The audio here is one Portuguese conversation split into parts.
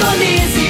Indonésia.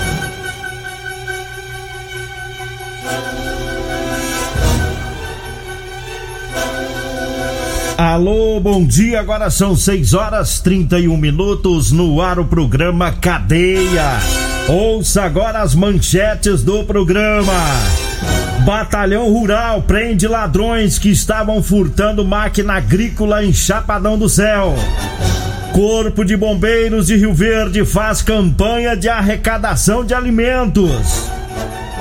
Alô, bom dia. Agora são 6 horas 31 minutos no ar o programa Cadeia. Ouça agora as manchetes do programa. Batalhão Rural prende ladrões que estavam furtando máquina agrícola em Chapadão do Céu. Corpo de Bombeiros de Rio Verde faz campanha de arrecadação de alimentos.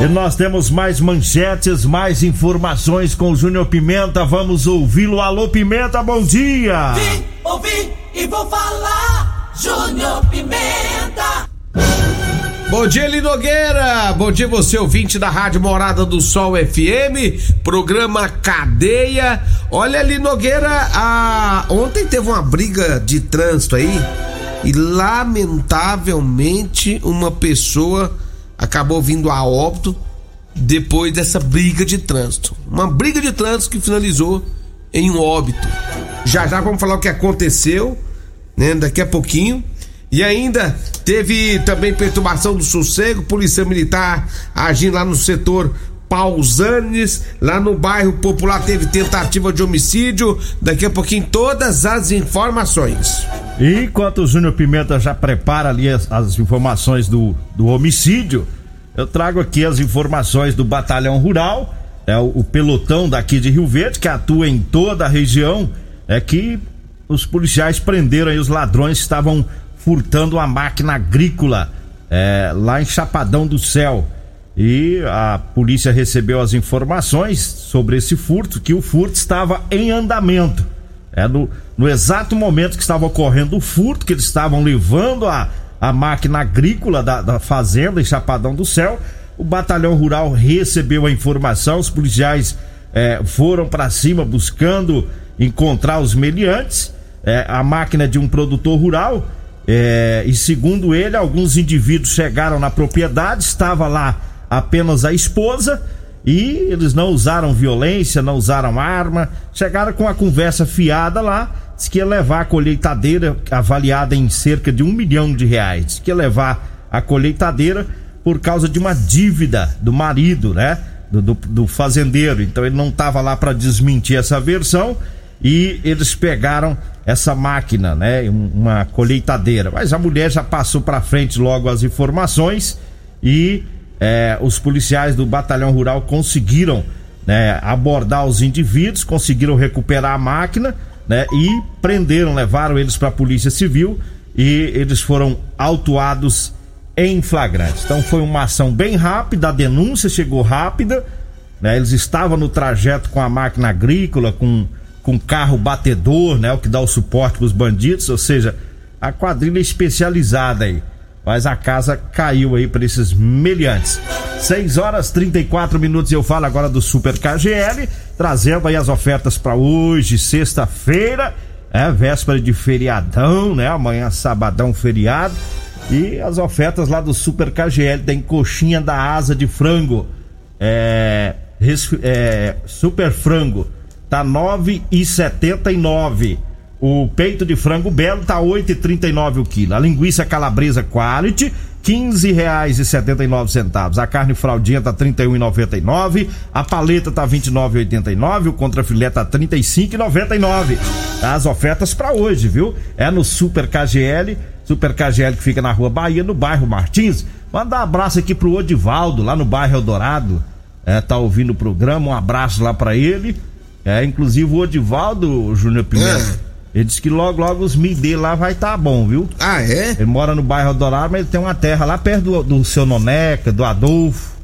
E nós temos mais manchetes, mais informações com o Júnior Pimenta. Vamos ouvi-lo. Alô, Pimenta, bom dia! Vim, ouvi e vou falar. Júnior Pimenta. Bom dia, Eli Nogueira. Bom dia, você ouvinte da Rádio Morada do Sol FM, programa Cadeia. Olha, Eli Nogueira, a... ontem teve uma briga de trânsito aí e, lamentavelmente, uma pessoa acabou vindo a óbito depois dessa briga de trânsito. Uma briga de trânsito que finalizou em um óbito. Já já vamos falar o que aconteceu, né? Daqui a pouquinho. E ainda teve também perturbação do sossego, polícia militar agindo lá no setor Pausanes, lá no bairro Popular teve tentativa de homicídio. Daqui a pouquinho todas as informações. E enquanto o Júnior Pimenta já prepara ali as, as informações do, do homicídio, eu trago aqui as informações do Batalhão Rural, é o, o pelotão daqui de Rio Verde, que atua em toda a região, é que os policiais prenderam aí os ladrões que estavam furtando uma máquina agrícola é, lá em Chapadão do Céu. E a polícia recebeu as informações sobre esse furto, que o furto estava em andamento. É no, no exato momento que estava ocorrendo o furto, que eles estavam levando a, a máquina agrícola da, da fazenda em Chapadão do Céu. O batalhão rural recebeu a informação, os policiais eh, foram para cima buscando encontrar os meliantes. Eh, a máquina é de um produtor rural. eh, e segundo ele, alguns indivíduos chegaram na propriedade, estava lá apenas a esposa e eles não usaram violência, não usaram arma, chegaram com a conversa fiada lá, disse que ia levar a colheitadeira avaliada em cerca de um milhão de reais, disse que ia levar a colheitadeira por causa de uma dívida do marido, né? Do, do, do fazendeiro. Então ele não estava lá para desmentir essa versão e eles pegaram essa máquina, né? Um- Uma colheitadeira. Mas a mulher já passou para frente logo as informações e eh, os policiais do batalhão rural conseguiram né, abordar os indivíduos, conseguiram recuperar a máquina, né? E prenderam, levaram eles para a polícia civil e eles foram autuados em flagrante. Então foi uma ação bem rápida, a denúncia chegou rápida, né? Eles estavam no trajeto com a máquina agrícola, com com carro batedor, né? O que dá o suporte para os bandidos, ou seja, a quadrilha especializada aí. Mas a casa caiu aí para esses meliantes. 6 horas 34 minutos eu falo agora do Super KGL, trazendo aí as ofertas para hoje, sexta-feira, é véspera de feriadão, né? Amanhã sabadão feriado. E as ofertas lá do Super KGL tem coxinha da asa de frango. É é, super frango tá 9,79. O peito de frango belo tá 8,39 o quilo. A linguiça calabresa quality 15 reais e 79 centavos. A carne fraldinha tá 31,99. A paleta tá 29,89. O contrafilé tá 35,99. As ofertas para hoje, viu? É no Super KGL, Super KGL que fica na Rua Bahia, no bairro Martins. Manda um abraço aqui pro Odivaldo, lá no bairro Eldorado. É, tá ouvindo o programa, um abraço lá para ele. É, inclusive o Odivaldo Júnior Pimenta. Ele disse que logo, logo os dele lá vai tá bom, viu? Ah, é? Ele mora no bairro Eldorado, mas ele tem uma terra lá perto do, do seu Noneca, do Adolfo.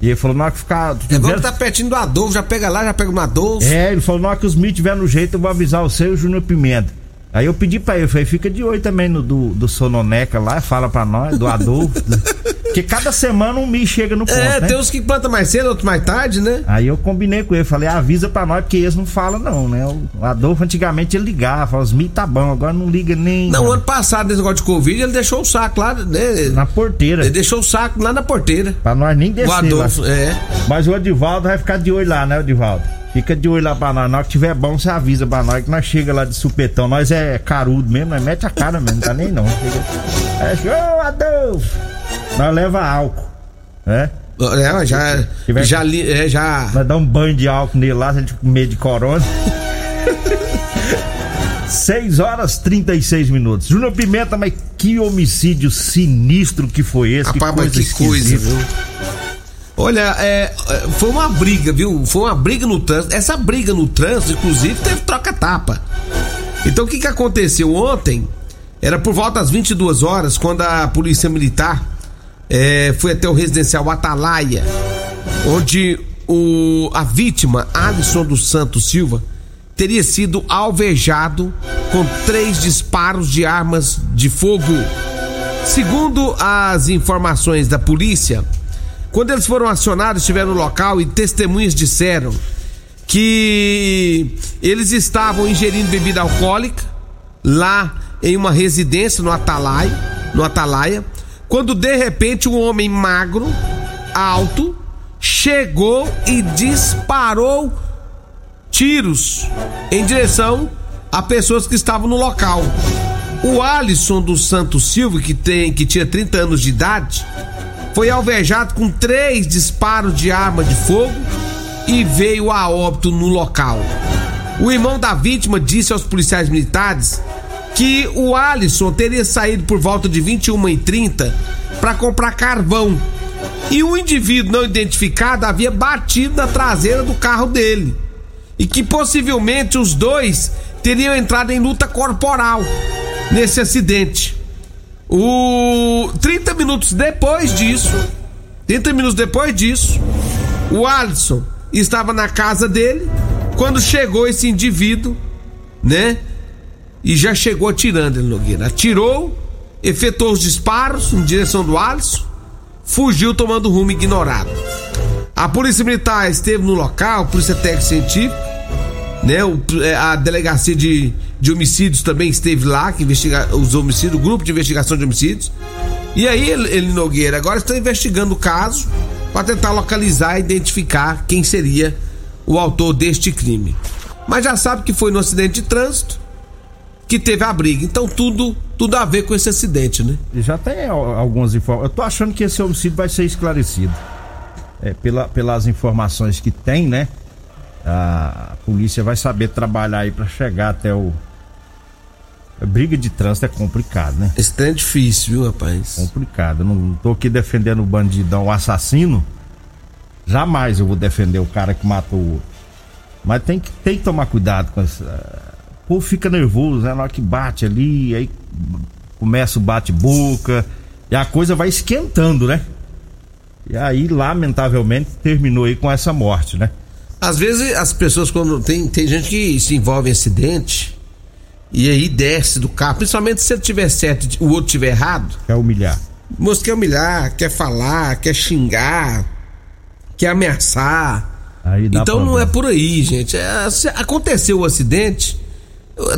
E ele falou, na hora que ficar. É bom que tá pertinho do Adolfo, já pega lá, já pega no Adolfo. É, ele falou, na hora que os milho tiver no jeito, eu vou avisar você e o Júnior Pimenta. Aí eu pedi pra ele, eu falei, fica de olho também no do, do Sononeca lá, fala pra nós, do Adolfo. Porque cada semana um milho chega no ponto, É, né? tem uns que plantam mais cedo, outros mais tarde, né? Aí eu combinei com ele, falei, avisa pra nós, porque eles não falam não, né? O Adolfo antigamente ele ligava, falava, os milho tá bom, agora não liga nem Não, ano passado, nesse negócio de Covid, ele deixou o saco lá, né? na porteira. Ele deixou o saco lá na porteira. Pra nós nem O descer lá. Adolfo, é. Mas o Edivaldo vai ficar de olho lá, né, Edivaldo? Fica de olho lá pra nós. Na hora que tiver bom, você avisa pra nós que nós chega lá de supetão. Nós é carudo mesmo, nós mete a cara mesmo, não tá nem não. Chega... É, ô Adolfo! Nós leva álcool, né? É, já. Tiver- Já, li, é, já. Nós dá um banho de álcool nele lá, se ele medo de corona. 6 horas 36 minutos. Júnior Pimenta, mas que homicídio sinistro que foi esse? Rapaz, que coisa, esquisita. viu? Olha, é, é, foi uma briga, viu? Foi uma briga no trânsito. Essa briga no trânsito, inclusive, teve troca-tapa. Então, o que, que aconteceu ontem? Era por volta das 22 horas, quando a polícia militar é, foi até o residencial Atalaia, onde o, a vítima, Alisson dos Santos Silva, teria sido alvejado com três disparos de armas de fogo. Segundo as informações da polícia, quando eles foram acionados, estiveram no local e testemunhas disseram que eles estavam ingerindo bebida alcoólica lá em uma residência no Atalaia, no Atalaia, quando de repente um homem magro, alto, chegou e disparou tiros em direção a pessoas que estavam no local. O Alisson dos Santos Silva, que tem que tinha 30 anos de idade, foi alvejado com três disparos de arma de fogo e veio a óbito no local. O irmão da vítima disse aos policiais militares que o Alisson teria saído por volta de 21h30 para comprar carvão e o indivíduo não identificado havia batido na traseira do carro dele e que possivelmente os dois teriam entrado em luta corporal nesse acidente. O 30 minutos depois disso, 30 minutos depois disso, o Alisson estava na casa dele quando chegou esse indivíduo, né? E já chegou atirando ele Nogueira. Atirou, efetuou os disparos em direção do Alisson, fugiu tomando rumo ignorado. A polícia militar esteve no local, a polícia técnica científica, né? O- é, a delegacia de, de homicídios também esteve lá, que investiga os homicídios, o grupo de investigação de homicídios. E aí, ele, Nogueira, agora está investigando o caso para tentar localizar e identificar quem seria o autor deste crime. Mas já sabe que foi no acidente de trânsito que teve a briga. Então tudo, tudo a ver com esse acidente, né? Já tem al- algumas informações. Eu tô achando que esse homicídio vai ser esclarecido. É, pela, pelas informações que tem, né? A polícia vai saber trabalhar aí pra chegar até o. A briga de trânsito é complicado, né? Esse trem é difícil, viu, rapaz? Complicado. Eu não tô aqui defendendo o bandidão, o assassino. Jamais eu vou defender o cara que matou o outro. Mas tem que, tem que tomar cuidado com essa. O povo fica nervoso, né? Na hora que bate ali, aí começa o bate-boca. E a coisa vai esquentando, né? E aí, lamentavelmente, terminou aí com essa morte, né? Às vezes as pessoas quando tem tem gente que se envolve em acidente e aí desce do carro, principalmente se ele tiver certo o outro tiver errado, Quer humilhar. moço quer humilhar, quer falar, quer xingar, quer ameaçar. Então não problema. é por aí, gente. É, aconteceu o acidente,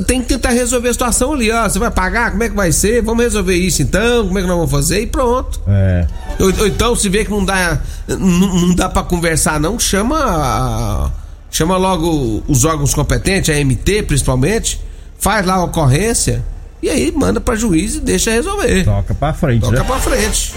tem que tentar resolver a situação ali, ó. Você vai pagar? Como é que vai ser? Vamos resolver isso então? Como é que nós vamos fazer? E pronto. É. Ou, ou então, se vê que não dá, não, não dá para conversar, não, chama. Chama logo os órgãos competentes, a MT principalmente, faz lá a ocorrência e aí manda pra juiz e deixa resolver. Toca pra frente, Toca né? pra frente.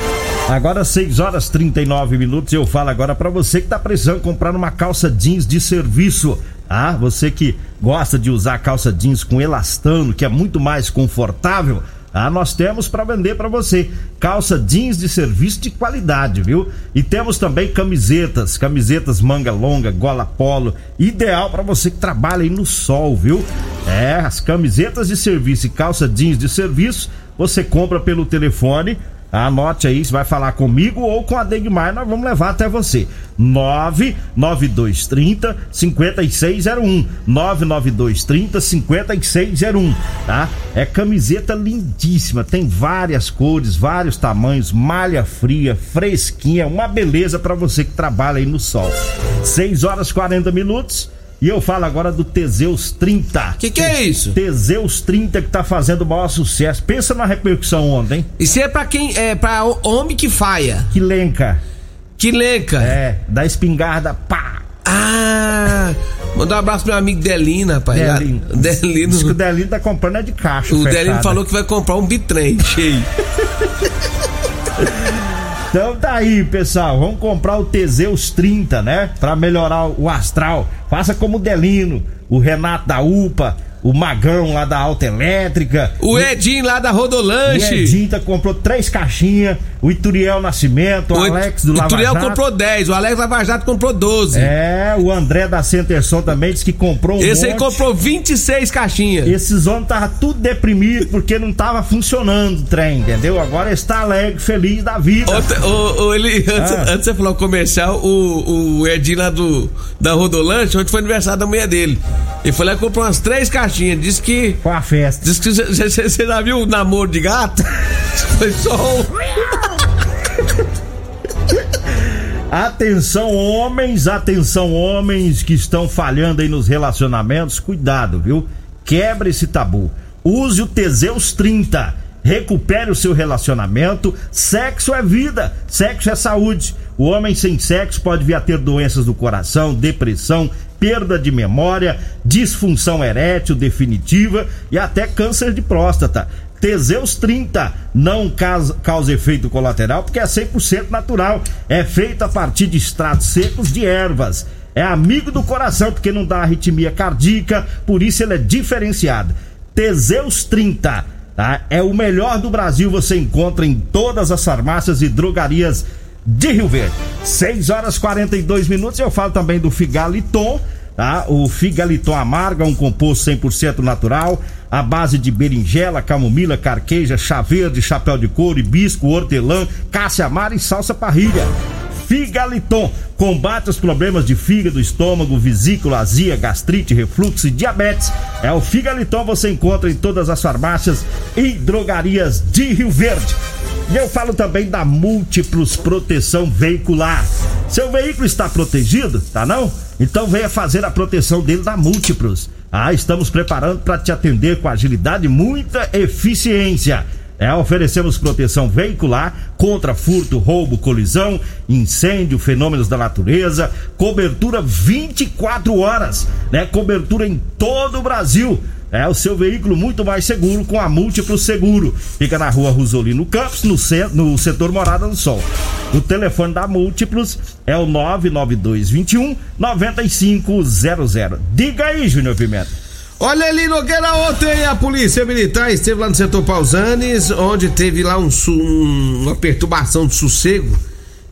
Agora 6 horas 39 minutos. Eu falo agora pra você que tá precisando comprar uma calça jeans de serviço. Ah, você que gosta de usar calça jeans com elastano, que é muito mais confortável. Ah, nós temos para vender para você calça jeans de serviço de qualidade, viu? E temos também camisetas, camisetas manga longa, gola polo, ideal para você que trabalha aí no sol, viu? É, as camisetas de serviço e calça jeans de serviço, você compra pelo telefone Anote aí, você vai falar comigo ou com a Degmar, nós vamos levar até você. 99230 5601. 99230 5601, tá? É camiseta lindíssima, tem várias cores, vários tamanhos, malha fria, fresquinha, uma beleza para você que trabalha aí no sol. 6 horas 40 minutos. E eu falo agora do Teseus 30. Que que é isso? Teseus 30 que tá fazendo o maior sucesso. Pensa na repercussão ontem, Isso é pra quem. É pra o- homem que faia. que lenca. Que lenca. É, da espingarda, pá! Ah! Mandar um abraço pro meu amigo Delino, rapaz. Delino. Delino. Diz que o Delino tá comprando é de caixa. O fechada. Delino falou que vai comprar um bitrem cheio. Então tá aí, pessoal. Vamos comprar o Teseus 30, né? Pra melhorar o astral. Faça como o Delino, o Renato da UPA, o Magão lá da Alta Elétrica. O Edinho lá da O Rodolanche. Edinho tá- comprou três caixinhas. O Ituriel Nascimento, o, Alex do Lava Turiel Jato. comprou 10, o Alex Lava Jato comprou 12. É, o André da Centerson também disse que comprou um Esse aí monte. comprou 26 caixinhas. Esses homens estavam tudo deprimidos porque não tava funcionando o trem, entendeu? Agora está alegre, feliz da vida. Ontem, o- o- ele, antes, Ah. antes você falou comercial, o, o Edinho lá do, da Rodolanche, ontem foi aniversário da mulher dele. Ele foi lá e comprou umas três caixinhas. Disse que. Com a festa. Disse que você já viu o namoro de gato? Foi só um. Atenção, homens, atenção, homens que estão falhando aí nos relacionamentos, cuidado, viu? Quebre esse tabu. Use o Teseus 30. Recupere o seu relacionamento. Sexo é vida, sexo é saúde. O homem sem sexo pode vir a ter doenças do coração, depressão, perda de memória, disfunção erétil definitiva e até câncer de próstata. Teseus 30 não causa, causa efeito colateral porque é 100% natural. É feito a partir de extratos secos de ervas. É amigo do coração porque não dá arritmia cardíaca, por isso ele é diferenciado. Teseus 30 tá? é o melhor do Brasil. Você encontra em todas as farmácias e drogarias de Rio Verde. 6 horas 42 minutos. Eu falo também do Figaliton tá? O Figaliton amargo é um composto 100% natural, à base de berinjela, camomila, carqueja, chá verde, chapéu de couro, hibisco, hortelã, cássia amara e salsa parrilha. Figaliton combate os problemas de fígado, estômago, vesícula, azia, gastrite, refluxo e diabetes. É o Figaliton você encontra em todas as farmácias e drogarias de Rio Verde. E eu falo também da Múltiplos Proteção Veicular. Seu veículo está protegido, tá não? Então venha fazer a proteção dele da Múltiplos. Ah, estamos preparando para te atender com agilidade e muita eficiência. É, oferecemos proteção veicular contra furto, roubo, colisão, incêndio, fenômenos da natureza, cobertura 24 horas, né? Cobertura em todo o Brasil. É o seu veículo muito mais seguro com a Múltiplo Seguro. Fica na rua Rosolino Campos, no, centro, no setor Morada do Sol. O telefone da Múltiplos é o 99221 9500. Diga aí, Júnior Pimenta. Olha ali, Nogueira, ontem a polícia militar esteve lá no setor Pausanes, onde teve lá um, um- uma perturbação de sossego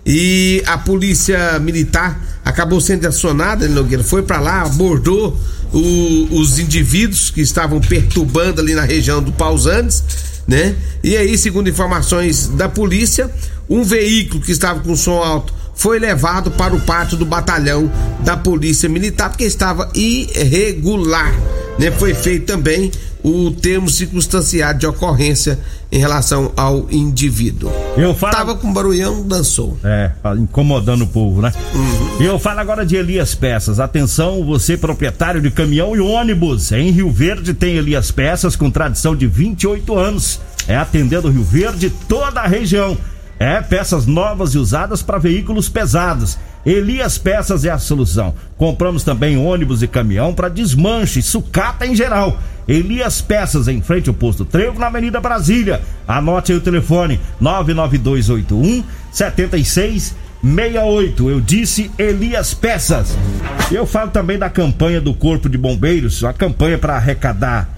e a polícia militar acabou sendo acionada, Nogueira, foi pra lá, abordou o- os indivíduos que estavam perturbando ali na região do Pausanes, né? E aí, segundo informações da polícia, um veículo que estava com som alto foi levado para o pátio do batalhão da Polícia Militar porque estava irregular. Né? Foi feito também o termo circunstanciado de ocorrência em relação ao indivíduo. Eu falo. Tava com barulhão, dançou. É, incomodando o povo, né? Uhum. Eu falo agora de Elias Peças. Atenção, você proprietário de caminhão e ônibus. Em Rio Verde tem Elias Peças com tradição de 28 anos. É atendendo Rio Verde toda a região. É, peças novas e usadas para veículos pesados. Elias Peças é a solução. Compramos também ônibus e caminhão para desmanche, sucata em geral. Elias Peças em frente ao posto Trevo na Avenida Brasília. Anote aí o telefone 99281 7668. Eu disse Elias Peças. Eu falo também da campanha do Corpo de Bombeiros, a campanha para arrecadar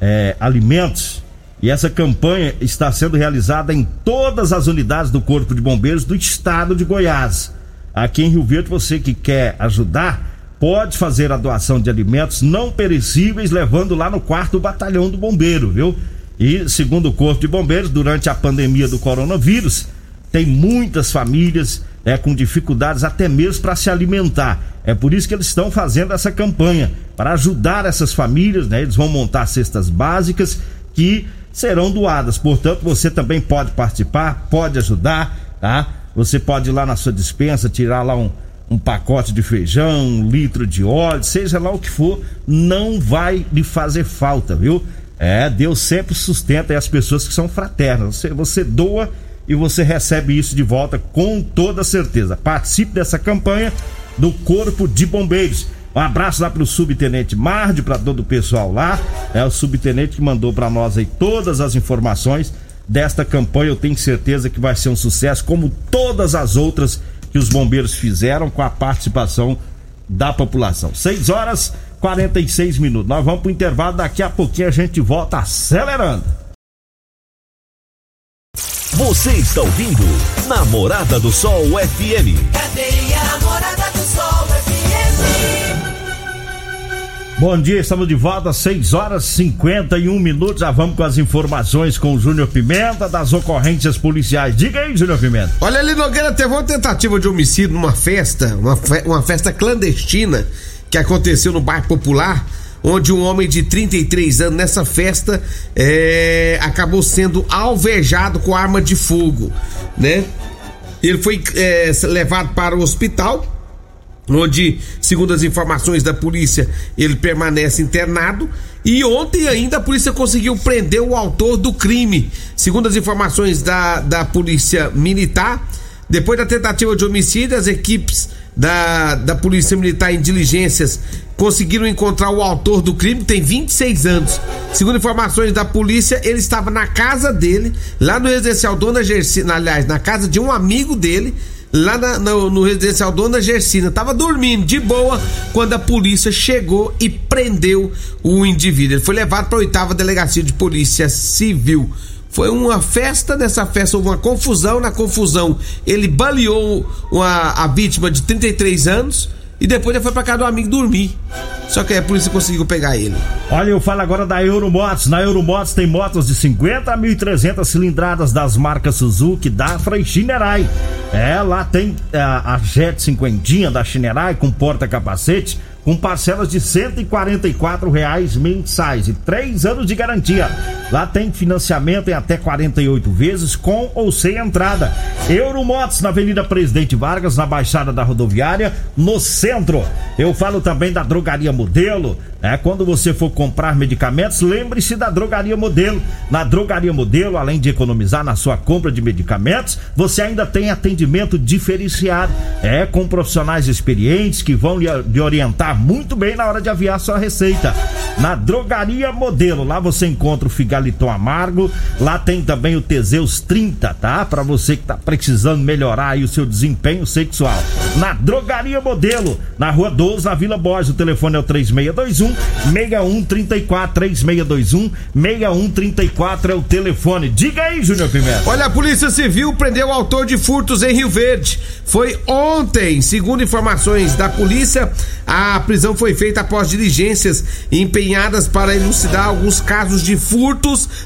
é, alimentos e essa campanha está sendo realizada em todas as unidades do Corpo de Bombeiros do estado de Goiás. Aqui em Rio Verde, você que quer ajudar, pode fazer a doação de alimentos não perecíveis levando lá no quarto batalhão do bombeiro, viu? E segundo o Corpo de Bombeiros, durante a pandemia do coronavírus, tem muitas famílias é, com dificuldades até mesmo para se alimentar. É por isso que eles estão fazendo essa campanha para ajudar essas famílias, né? Eles vão montar cestas básicas que serão doadas. Portanto, você também pode participar, pode ajudar, tá? Você pode ir lá na sua dispensa, tirar lá um, um pacote de feijão, um litro de óleo, seja lá o que for, não vai lhe fazer falta, viu? É, Deus sempre sustenta as pessoas que são fraternas. Você, você doa e você recebe isso de volta com toda certeza. Participe dessa campanha do Corpo de Bombeiros. Um abraço lá pro subtenente Marde, para todo o pessoal lá. É o subtenente que mandou para nós aí todas as informações desta campanha. Eu tenho certeza que vai ser um sucesso, como todas as outras que os bombeiros fizeram com a participação da população. 6 horas 46 minutos. Nós vamos pro intervalo, daqui a pouquinho a gente volta acelerando. Você está ouvindo Namorada do Sol FM. Cadeia Namorada do Bom dia, estamos de volta, 6 horas 51 minutos. Já vamos com as informações com o Júnior Pimenta das ocorrências policiais. Diga aí, Júnior Pimenta. Olha ali, Nogueira, teve uma tentativa de homicídio numa festa, uma, fe uma festa clandestina que aconteceu no bairro Popular, onde um homem de 33 anos nessa festa é, acabou sendo alvejado com arma de fogo, né? Ele foi é, levado para o hospital onde, segundo as informações da polícia, ele permanece internado. E ontem ainda a polícia conseguiu prender o autor do crime. Segundo as informações da, da polícia militar, depois da tentativa de homicídio, as equipes da, da polícia militar em diligências conseguiram encontrar o autor do crime, tem 26 anos. Segundo informações da polícia, ele estava na casa dele, lá no residencial Dona Gersina, aliás, na casa de um amigo dele lá na, no, no, residencial Dona Gersina. Tava dormindo de boa quando a polícia chegou e prendeu o indivíduo. Ele foi levado para a oitava delegacia de polícia civil. Foi uma festa, nessa festa houve uma confusão. Na confusão, ele baleou uma, a vítima de 33 anos e depois ele foi para casa do amigo dormir. Só que a polícia conseguiu pegar ele. Olha, eu falo agora da Euromotos. Na Euromotos tem motos de 50 a 1.300 cilindradas das marcas Suzuki, Dafra e Shinerai. É, lá tem a, a Jet 50 da Shinerai com porta-capacete com parcelas de R$ reais mensais e três anos de garantia. Lá tem financiamento em até 48 vezes com ou sem entrada. Euromotos na Avenida Presidente Vargas, na Baixada da Rodoviária, no centro. Eu falo também da Drogaria Modelo. É, quando você for comprar medicamentos, lembre-se da Drogaria Modelo. Na Drogaria Modelo, além de economizar na sua compra de medicamentos, você ainda tem atendimento diferenciado. É, com profissionais experientes que vão lhe, orientar muito bem na hora de aviar sua receita. Na Drogaria Modelo, lá você encontra o Figaliton Amargo, lá tem também o Teseus 30, tá? Para você que tá precisando melhorar aí o seu desempenho sexual. Na Drogaria Modelo, na Rua 12, na Vila Borges, o telefone é o 3621 6134 3621 6134 é o telefone. Diga aí, Júnior Pimenta. Olha, a Polícia Civil prendeu o autor de furtos em Rio Verde. Foi ontem, segundo informações da polícia, a prisão foi feita após diligências empenhadas para elucidar alguns casos de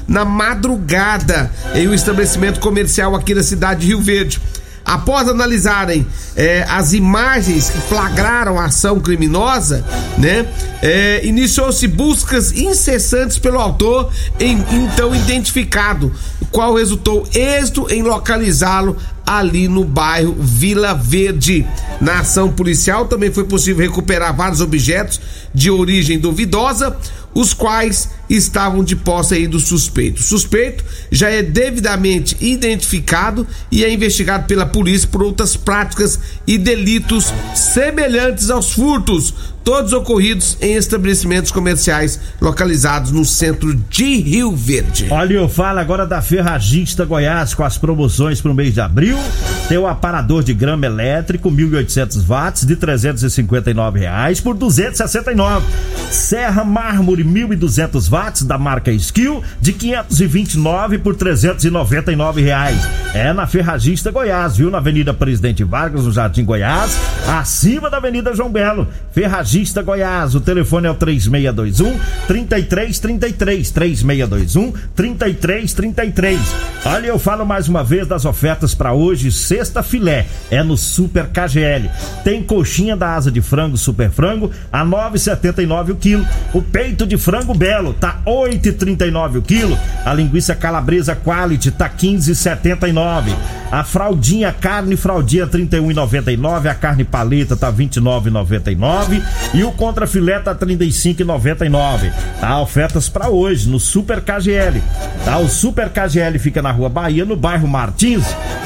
na madrugada em um estabelecimento comercial aqui na cidade de Rio Verde. após analisarem é, as imagens que flagraram a ação criminosa, né? É, Iniciou-se buscas incessantes pelo autor, em, então identificado, qual resultou êxito em localizá-lo ali no bairro Vila Verde. Na ação policial também foi possível recuperar vários objetos de origem duvidosa, os quais estavam de posse aí do suspeito. O suspeito já é devidamente identificado e é investigado pela polícia por outras práticas e delitos semelhantes aos furtos, todos ocorridos em estabelecimentos comerciais localizados no centro de Rio Verde. Olha, eu falo agora da Ferragista Goiás com as promoções para o mês de abril. Tem o aparador de grama elétrico 1.800 watts de 359 reais por 269. Serra mármore 1.200 watts da marca Skill de 529 por 399 reais. É na Ferragista Goiás, viu? Na Avenida Presidente Vargas, no Jardim Goiás, acima da Avenida João Belo. Ferragista Goiás, o telefone é o 3621 3333 3621 3333. Olha, eu falo mais uma vez das ofertas para hoje, sexta filé, é no Super KGL. Tem coxinha da asa de frango Super Frango a 9,79 o quilo. O peito de frango belo tá 8,39 o quilo. A linguiça calabresa quality tá 15,79. A fraldinha carne fraldinha 31,99. A carne paleta tá 29,99 e o contra filé tá 35,99. Tá ofertas para hoje no Super KGL. Tá o Super KGL fica na Rua Bahia, no bairro Martins.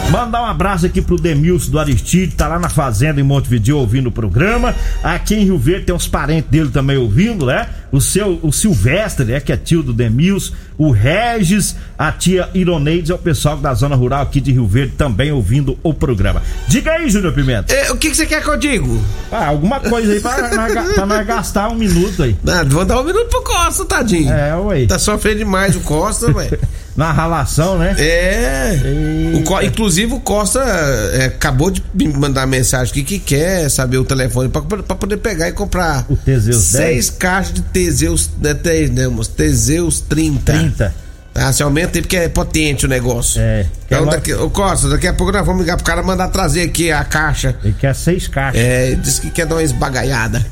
Mandar um abraço aqui pro Demilson do Aristide, tá lá na fazenda em Montevideo ouvindo o programa. Aqui em Rio Verde tem uns parentes dele também ouvindo, né? O seu o Silvestre, né, que é tio do Demilson, o Regis, a tia Ironeide é o pessoal da zona rural aqui de Rio Verde também ouvindo o programa. Diga aí, Júnior Pimenta. É, o que, que você quer que eu digo? Ah, alguma coisa aí pra, nós- pra nós gastar um minuto aí. Ah, vou dar um minuto pro Costa, tadinho. É, ué. Tá sofrendo demais o Costa, velho. Na ralação, né? É. O inclusive o Costa é, acabou de me mandar mensagem aqui que quer saber o telefone pra, pra poder pegar e comprar O Teseus seis caixas de Teseus, né, te, né? Teseus 30. 30. Tá, se aumenta aí porque é potente o negócio. É. Então, daqui, ô Costa, daqui a pouco nós vamos ligar pro cara mandar trazer aqui a caixa. Ele quer seis caixas. É, disse que quer dar uma esbagaiada.